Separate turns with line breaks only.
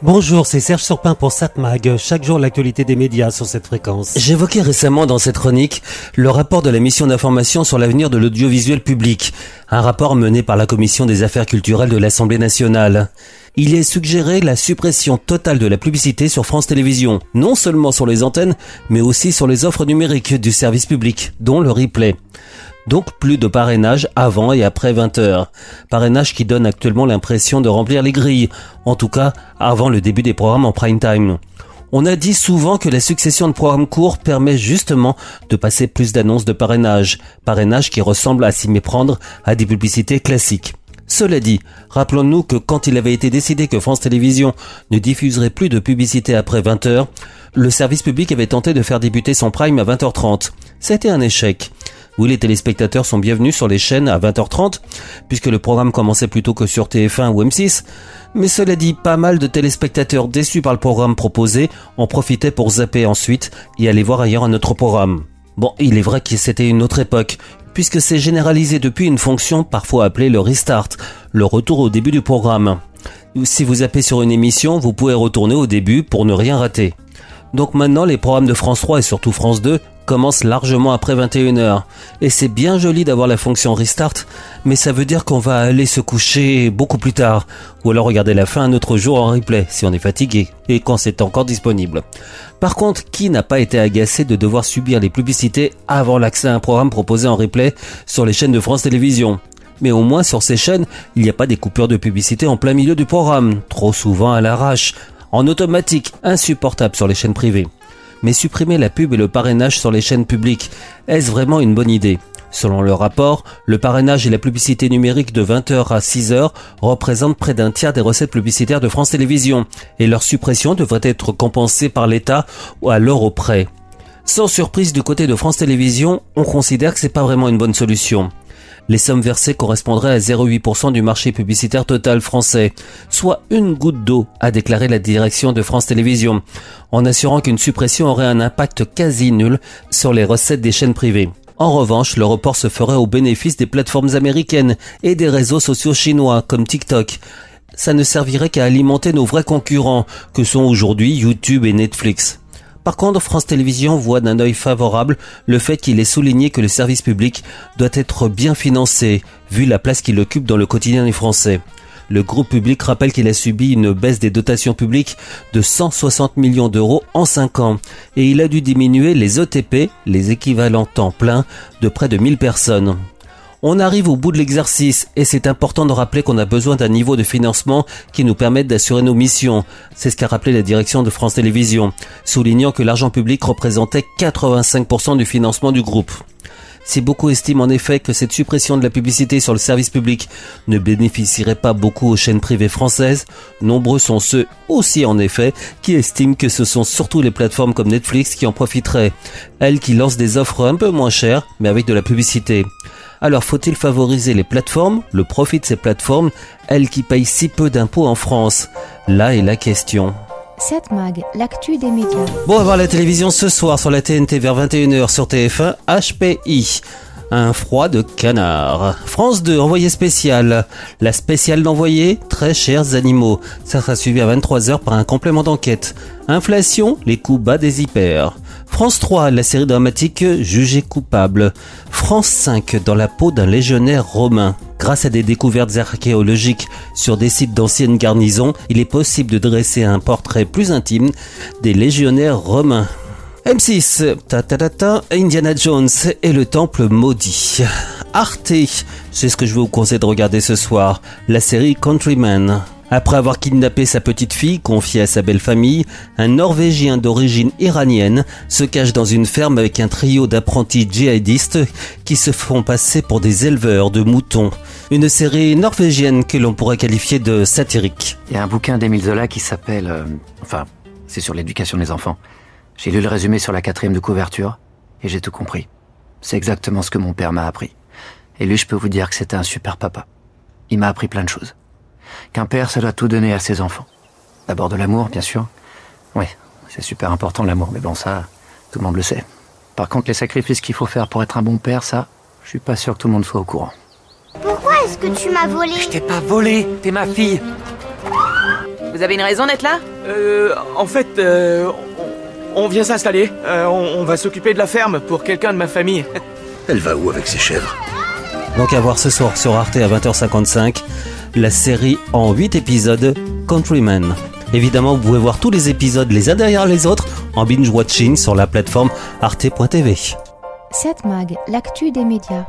Bonjour, c'est Serge Surpin pour SatMag. Chaque jour, l'actualité des médias sur cette fréquence.
J'évoquais récemment dans cette chronique le rapport de la mission d'information sur l'avenir de l'audiovisuel public. Un rapport mené par la Commission des affaires culturelles de l'Assemblée nationale. Il est suggéré la suppression totale de la publicité sur France Télévisions, non seulement sur les antennes, mais aussi sur les offres numériques du service public, dont le replay. Donc plus de parrainage avant et après 20 heures. Parrainage qui donne actuellement l'impression de remplir les grilles, en tout cas avant le début des programmes en prime time. On a dit souvent que la succession de programmes courts permet justement de passer plus d'annonces de parrainage, parrainage qui ressemble à s'y méprendre à des publicités classiques. Cela dit, rappelons-nous que quand il avait été décidé que France Télévisions ne diffuserait plus de publicité après 20 heures, le service public avait tenté de faire débuter son prime à 20h30. C'était un échec. Oui, les téléspectateurs sont bienvenus sur les chaînes à 20h30, puisque le programme commençait plutôt que sur TF1 ou M6. Mais cela dit, pas mal de téléspectateurs déçus par le programme proposé en profitaient pour zapper ensuite et aller voir ailleurs un autre programme. Bon, il est vrai que c'était une autre époque, puisque c'est généralisé depuis une fonction parfois appelée le restart, le retour au début du programme. Si vous zappez sur une émission, vous pouvez retourner au début pour ne rien rater. Donc maintenant, les programmes de France 3 et surtout France 2 commence largement après 21h. Et c'est bien joli d'avoir la fonction restart, mais ça veut dire qu'on va aller se coucher beaucoup plus tard, ou alors regarder la fin un autre jour en replay si on est fatigué, et quand c'est encore disponible. Par contre, qui n'a pas été agacé de devoir subir les publicités avant l'accès à un programme proposé en replay sur les chaînes de France Télévisions? Mais au moins sur ces chaînes, il n'y a pas des coupures de publicité en plein milieu du programme, trop souvent à l'arrache, en automatique, insupportable sur les chaînes privées mais supprimer la pub et le parrainage sur les chaînes publiques, est-ce vraiment une bonne idée? Selon le rapport, le parrainage et la publicité numérique de 20h à 6h représentent près d'un tiers des recettes publicitaires de France Télévisions, et leur suppression devrait être compensée par l'État ou à l'euro près. Sans surprise du côté de France Télévisions, on considère que c'est pas vraiment une bonne solution. Les sommes versées correspondraient à 0,8% du marché publicitaire total français, soit une goutte d'eau, a déclaré la direction de France Télévisions, en assurant qu'une suppression aurait un impact quasi nul sur les recettes des chaînes privées. En revanche, le report se ferait au bénéfice des plateformes américaines et des réseaux sociaux chinois comme TikTok. Ça ne servirait qu'à alimenter nos vrais concurrents, que sont aujourd'hui YouTube et Netflix. Par contre, France Télévisions voit d'un œil favorable le fait qu'il est souligné que le service public doit être bien financé, vu la place qu'il occupe dans le quotidien des Français. Le groupe public rappelle qu'il a subi une baisse des dotations publiques de 160 millions d'euros en 5 ans et il a dû diminuer les ETP, les équivalents temps plein, de près de 1000 personnes. On arrive au bout de l'exercice et c'est important de rappeler qu'on a besoin d'un niveau de financement qui nous permette d'assurer nos missions. C'est ce qu'a rappelé la direction de France Télévisions, soulignant que l'argent public représentait 85% du financement du groupe. Si beaucoup estiment en effet que cette suppression de la publicité sur le service public ne bénéficierait pas beaucoup aux chaînes privées françaises, nombreux sont ceux aussi en effet qui estiment que ce sont surtout les plateformes comme Netflix qui en profiteraient, elles qui lancent des offres un peu moins chères mais avec de la publicité. Alors faut-il favoriser les plateformes, le profit de ces plateformes, elles qui payent si peu d'impôts en France Là est la question.
7 Mag, l'actu des médias.
Bon, on va voir la télévision ce soir sur la TNT vers 21h sur TF1 HPI. Un froid de canard. France 2, envoyé spécial. La spéciale d'envoyé, très chers animaux. Ça sera suivi à 23h par un complément d'enquête. Inflation, les coups bas des hyper. France 3, la série dramatique Jugé coupable. France 5, dans la peau d'un légionnaire romain. Grâce à des découvertes archéologiques sur des sites d'anciennes garnisons, il est possible de dresser un portrait plus intime des légionnaires romains. M6, ta ta ta ta, Indiana Jones et le temple maudit. Arte, c'est ce que je vous conseille de regarder ce soir, la série Countryman. Après avoir kidnappé sa petite fille, confiée à sa belle famille, un Norvégien d'origine iranienne se cache dans une ferme avec un trio d'apprentis djihadistes qui se font passer pour des éleveurs de moutons. Une série norvégienne que l'on pourrait qualifier de satirique.
Il y a un bouquin d'Émile Zola qui s'appelle... euh, enfin, c'est sur l'éducation des enfants. J'ai lu le résumé sur la quatrième de couverture et j'ai tout compris. C'est exactement ce que mon père m'a appris. Et lui, je peux vous dire que c'était un super papa. Il m'a appris plein de choses. Qu'un père, ça doit tout donner à ses enfants. D'abord de l'amour, bien sûr. Oui, c'est super important l'amour, mais bon, ça, tout le monde le sait. Par contre, les sacrifices qu'il faut faire pour être un bon père, ça, je suis pas sûr que tout le monde soit au courant.
Pourquoi est-ce que tu m'as volé?
Je t'ai pas volé, t'es ma fille.
Vous avez une raison d'être là?
Euh, en fait, euh, on, on vient s'installer. Euh, on, on va s'occuper de la ferme pour quelqu'un de ma famille.
Elle va où avec ses chèvres?
Donc à voir ce soir sur Arte à 20h55, la série en 8 épisodes Countrymen. Évidemment, vous pouvez voir tous les épisodes les uns derrière les autres en binge-watching sur la plateforme arte.tv.
7 Mag, l'actu des médias.